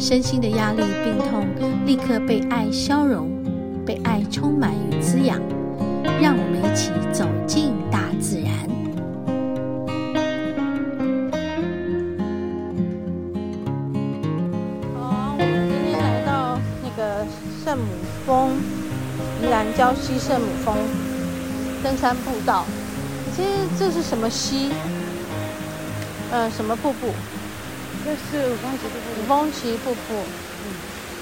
身心的压力、病痛立刻被爱消融，被爱充满与滋养。让我们一起走进大自然。好，我们今天来到那个圣母峰，宜兰礁溪圣母峰登山步道。其实这是什么溪？呃，什么瀑布？这是五峰旗瀑布。五峰旗瀑布。嗯。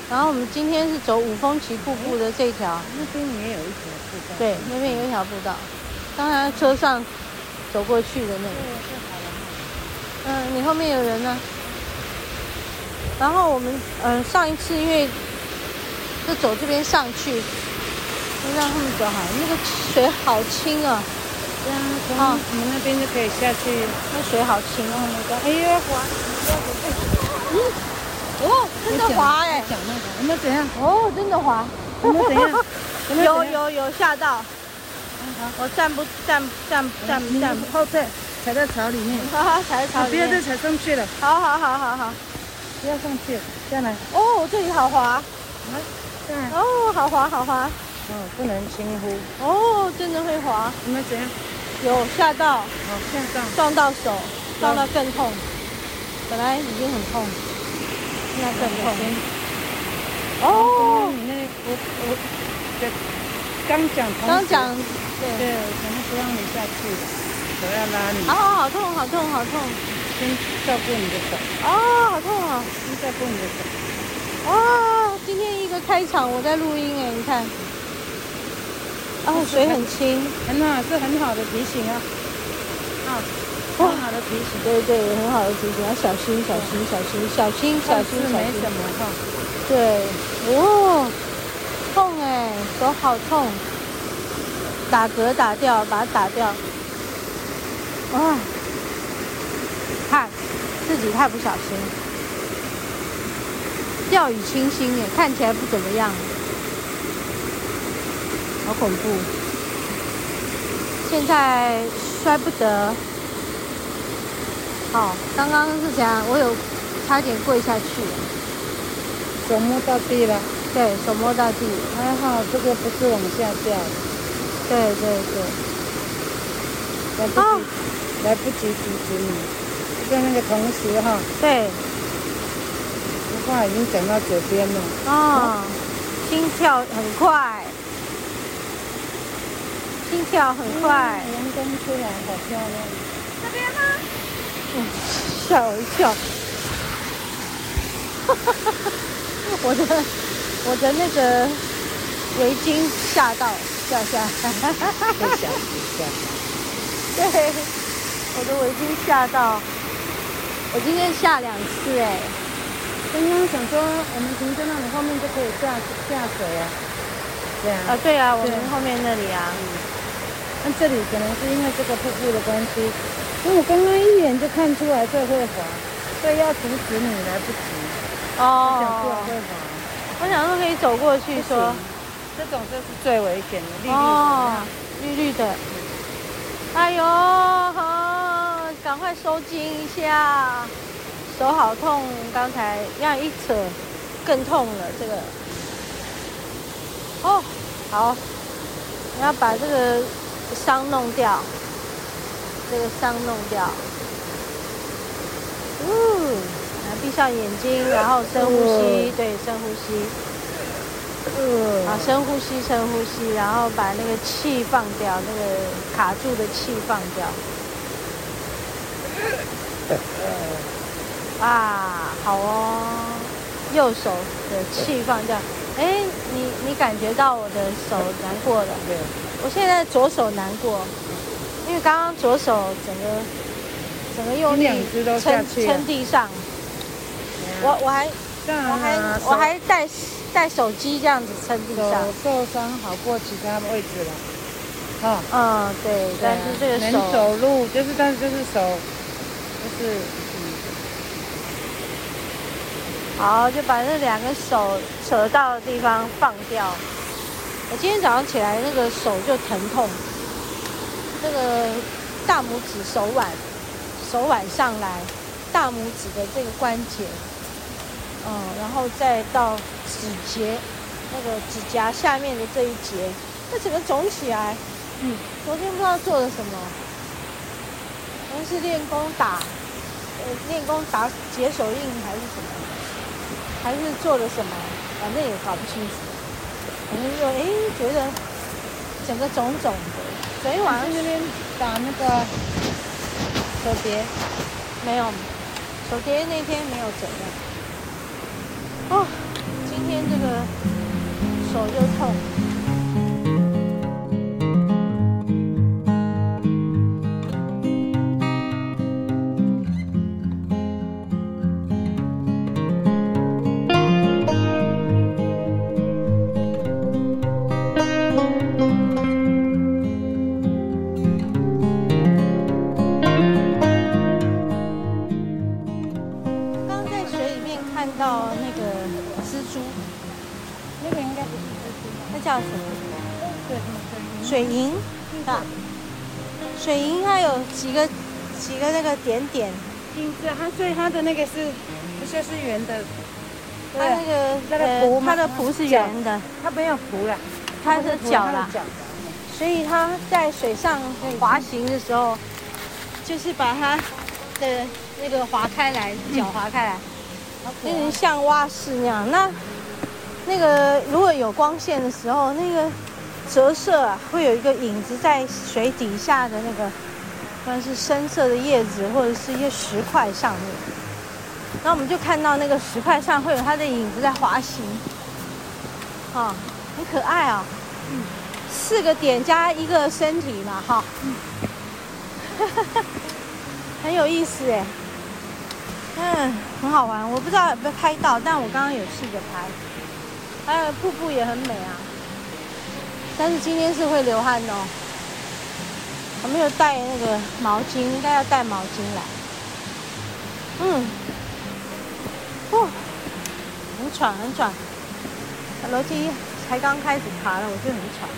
然后我们今天是走五峰旗瀑布的这条。那边也有一条步道。对，那边有一条步道。刚才车上走过去的那个。嗯、呃，你后面有人呢。然后我们嗯、呃，上一次因为就走这边上去，就让他们走好，那个水好清啊。对啊，从我们那边就可以下去。那水好清哦，那个。哎呀，滑！嗯，哦，真的滑哎。讲那个，有没有怎样？哦，真的滑。有没有怎样？有有有吓到。我站不站站站站后退，踩在草里面。好好，踩在草里面。不要再踩上去了。好好好好好，不要上去，下来。哦，这里好滑。来，下来。哦，好滑好滑。哦，不能轻忽。哦，真的会滑。有没有怎样？有吓到，好吓到，撞到手，撞到更痛。本来已经很痛，现在更痛。哦，你那我我刚讲，刚讲，对对，可能不让你下去，手要拉你。哦，好痛，好痛，好痛。先照顾你的手。哦，好痛啊！先照顾你的手。哇，今天一个开场，我在录音哎，你看。哦，水很清，很好，是很好的提醒啊！啊，很好的提醒，对对，很好的提醒，要小心，小心，小心，小心，小心，小心。没什么痛。对，哦，痛哎，手好痛，打嗝打掉，把它打掉。啊，看，自己太不小心，掉以轻心哎，看起来不怎么样。好恐怖！现在摔不得。好，刚刚是这样，我有差点跪下去，手摸到地了。对，手摸到地，还好这个不是往下掉。对对对。来不及，哦、来不及阻止你。在那个同时哈。对。话已经讲到嘴边了。哦，心跳很快。心跳很快，阳光出来好漂亮。这边吗？嗯，吓我一跳。我的我的那个围巾吓到掉下来。哈哈哈哈吓 对，我的围巾吓到。我今天下两次哎。刚刚想说我们停在那里后面就可以下下水啊。对啊。啊对啊，我们后面那里啊。嗯那这里可能是因为这个瀑布的关系，因为我刚刚一眼就看出来这会滑，所以要阻止你来不及。哦。想过会滑。我想说可以走过去说，这种就是最危险的，绿绿的。哦，绿绿的。哎呦，好，赶快收紧一下，手好痛，刚才这样一扯，更痛了这个。哦，好，你要把这个。伤弄掉，这个伤弄掉。嗯，来闭上眼睛，然后深呼吸，对，深呼吸。嗯，好，深呼吸，深呼吸，然后把那个气放掉，那个卡住的气放掉。啊，好哦，右手的气放掉。哎，你你感觉到我的手难过了？对。我现在左手难过，因为刚刚左手整个整个用力撑撑地上，我我还我还啊，我还带带手机这样子撑地手上。受伤好过其他位置了。哦，嗯，对，但是这个手能走路就是，但是就是手就是。好，就把那两个手扯到的地方放掉。我今天早上起来，那个手就疼痛，那个大拇指手腕、手腕上来，大拇指的这个关节，嗯，然后再到指节，那个指甲下面的这一节，那整个肿起来。嗯，昨天不知道做了什么，可能是练功打，呃，练功打解手印还是什么。还是做了什么，反正也搞不清楚。反正就哎，觉得整个肿肿的。昨天晚上那边打那个手碟，没有，手碟那天没有怎样。哦，今天这个手又痛。水银啊，水银它有几个几个那个点点，金色，它所以它的那个是，不就是圆的，它那个那个蹼，它的蹼是圆的，它没有蹼了，它是脚啦，所以它在水上滑行的时候，就是把它的那个划开来，脚划开来，有点像蛙式那样。那那个如果有光线的时候，那个。折射啊，会有一个影子在水底下的那个，不管是深色的叶子或者是一些石块上面，那我们就看到那个石块上会有它的影子在滑行，啊，很可爱啊，四个点加一个身体嘛，哈，很有意思哎，嗯，很好玩，我不知道有没有拍到，但我刚刚有试着拍，还有瀑布也很美啊。但是今天是会流汗哦，我没有带那个毛巾，应该要带毛巾来。嗯，哦，很喘很喘，楼梯才刚开始爬了，我就很喘。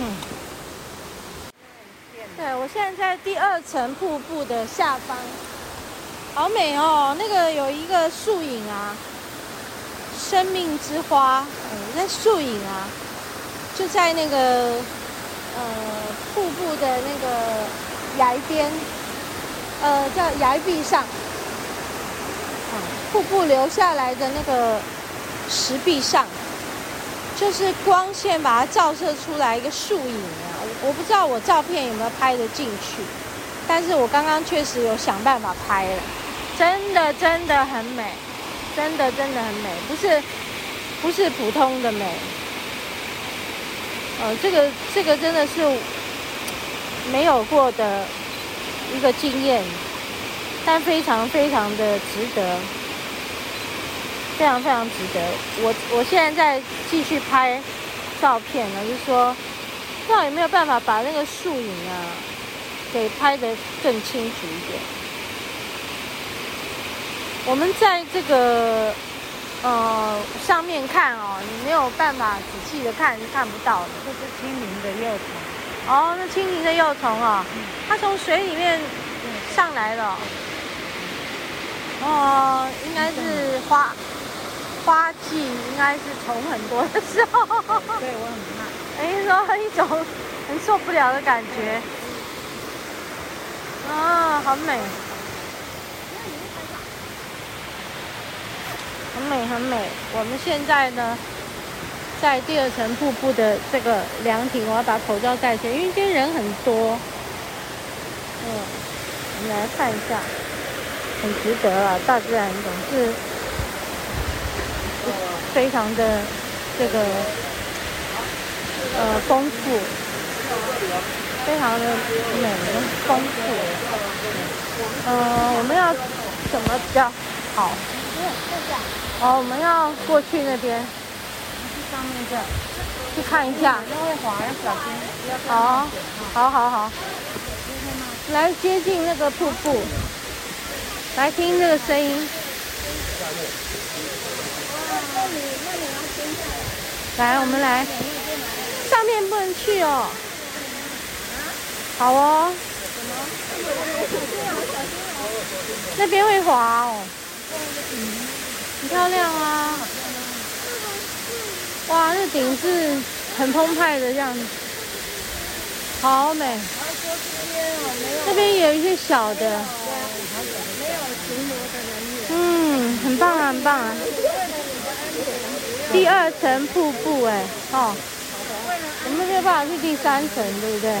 嗯，对，我现在在第二层瀑布的下方，好美哦，那个有一个树影啊，生命之花，嗯，那树影啊。就在那个呃瀑布的那个崖边，呃叫崖壁上，嗯，瀑布流下来的那个石壁上，就是光线把它照射出来一个树影啊！我我不知道我照片有没有拍得进去，但是我刚刚确实有想办法拍了，真的真的很美，真的真的很美，不是不是普通的美。呃，这个这个真的是没有过的一个经验，但非常非常的值得，非常非常值得。我我现在在继续拍照片呢，就是说，不知道有没有办法把那个树影啊给拍得更清楚一点。我们在这个。呃，上面看哦，你没有办法仔细的看，是看不到的。这是蜻蜓的幼虫。哦，那蜻蜓的幼虫啊，嗯、它从水里面上来了。哦，应该是花花季，应该是虫很多的时候。对，我很怕。等于说一种很受不了的感觉。啊，好美。很美很美，我们现在呢，在第二层瀑布的这个凉亭，我要把口罩戴起来，因为今天人很多。嗯，我们来看一下，很值得啊！大自然总是非常的这个呃丰富，非常的美丰富。呃，我们要怎么比较好？哦，我们要过去那边，去上面这，去看一下。因为滑要小心，不要好，好好好。来接近那个瀑布，来听这个声音。来，我们来。上面不能去哦。好哦。那边会滑哦。很漂亮啊。哇，那顶是很澎湃的样子，好美。那边有一些小的。嗯，很棒啊，很棒啊。第二层瀑布哎，哦，我们没有办法去第三层，对不对？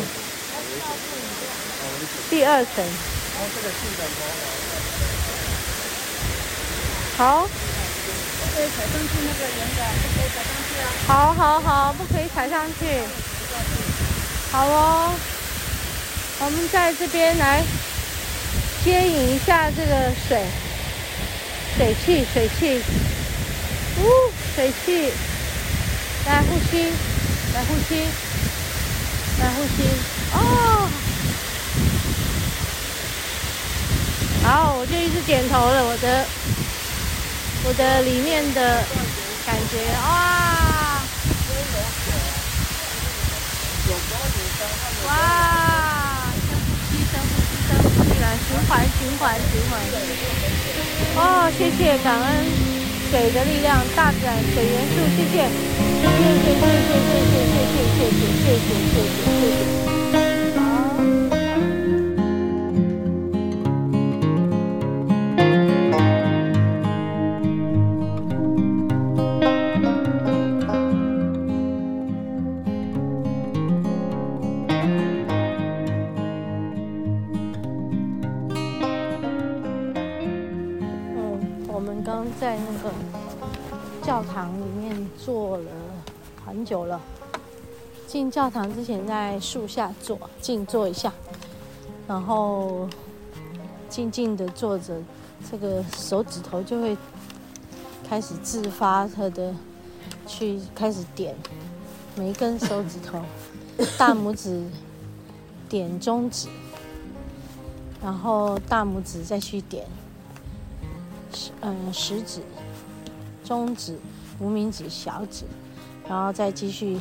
第二层。好。不可以踩上去那个圆的，不可以踩上去啊。好好好，不可以踩上去。好哦，我们在这边来接引一下这个水，水汽，水汽。呜。水汽，来呼吸，来呼吸，来呼吸。哦，好，我就一直点头了。我的，我的里面的感觉，哇，哇，深呼吸，深呼吸，深呼吸，来循环，循环，循环。哦，谢谢，感恩。水的力量，大自然水元素，谢谢，谢谢，谢谢，谢谢，谢谢，谢谢，谢谢，谢谢，谢谢，在那个教堂里面坐了很。久了，进教堂之前在树下坐静坐一下，然后静静的坐着，这个手指头就会开始自发它的去开始点每一根手指头，大拇指点中指，然后大拇指再去点嗯食指、中指、无名指、小指。然后再继续，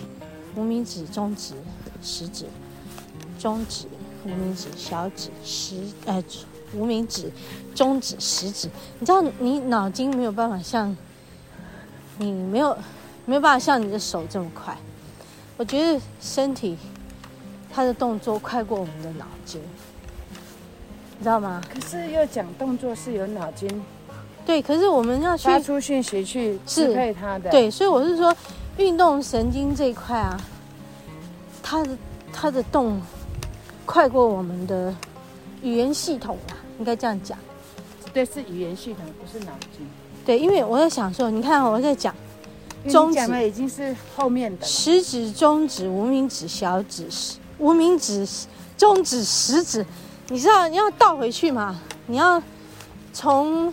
无名指、中指、食指、中指、无名指、小指、食呃，无名指、中指、食指。你知道，你脑筋没有办法像，你没有没有办法像你的手这么快。我觉得身体它的动作快过我们的脑筋，你知道吗？可是又讲动作是有脑筋，对。可是我们要去发出讯息去支配它的，对。所以我是说。运动神经这一块啊，它的它的动快过我们的语言系统啊，应该这样讲。对，是语言系统，不是脑筋。对，因为我在想说，你看我在讲，中指已经是后面的食指、中指、无名指、小指、无名指、中指、食指，你知道你要倒回去吗？你要从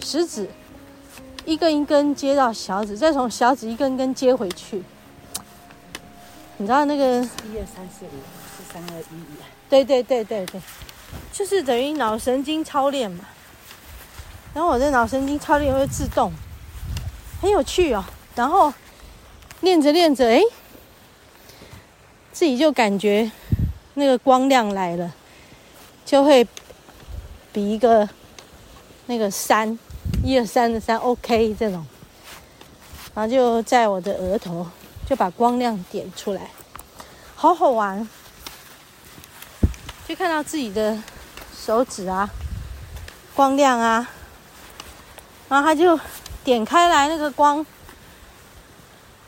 食指。一根一根接到小指，再从小指一根一根接回去。你知道那个一二三四五四三二一一。对对对对对，就是等于脑神经操练嘛。然后我的脑神经操练会自动，很有趣哦。然后练着练着，哎，自己就感觉那个光亮来了，就会比一个那个三。一二三的三，OK，这种，然后就在我的额头就把光亮点出来，好好玩，就看到自己的手指啊，光亮啊，然后他就点开来那个光，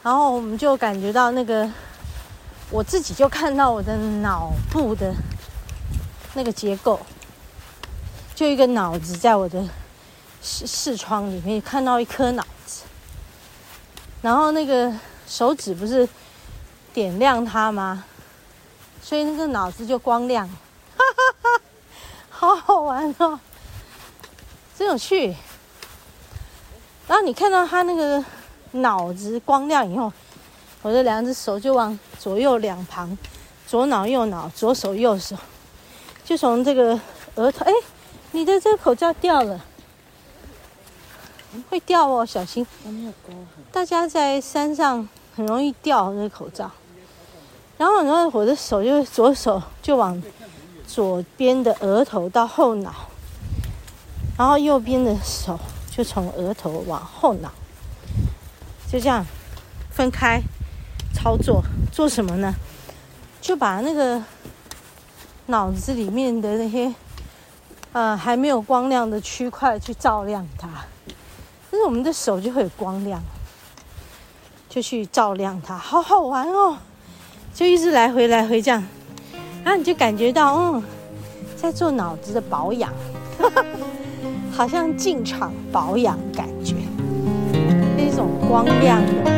然后我们就感觉到那个，我自己就看到我的脑部的那个结构，就一个脑子在我的。视视窗里面看到一颗脑子，然后那个手指不是点亮它吗？所以那个脑子就光亮，哈哈哈，好好玩哦，真有趣。然后你看到他那个脑子光亮以后，我的两只手就往左右两旁，左脑右脑，左手右手，就从这个额头，哎，你的这个口罩掉了，会掉哦，小心。大家在山上很容易掉那个口罩。然后然后，我的手就左手就往左边的额头到后脑，然后右边的手就从额头往后脑，就这样分开操作。做什么呢？就把那个脑子里面的那些呃还没有光亮的区块去照亮它，但是我们的手就会有光亮，就去照亮它，好好玩哦。就一直来回来回这样，然后你就感觉到，嗯，在做脑子的保养，好像进场保养感觉，是一种光亮的。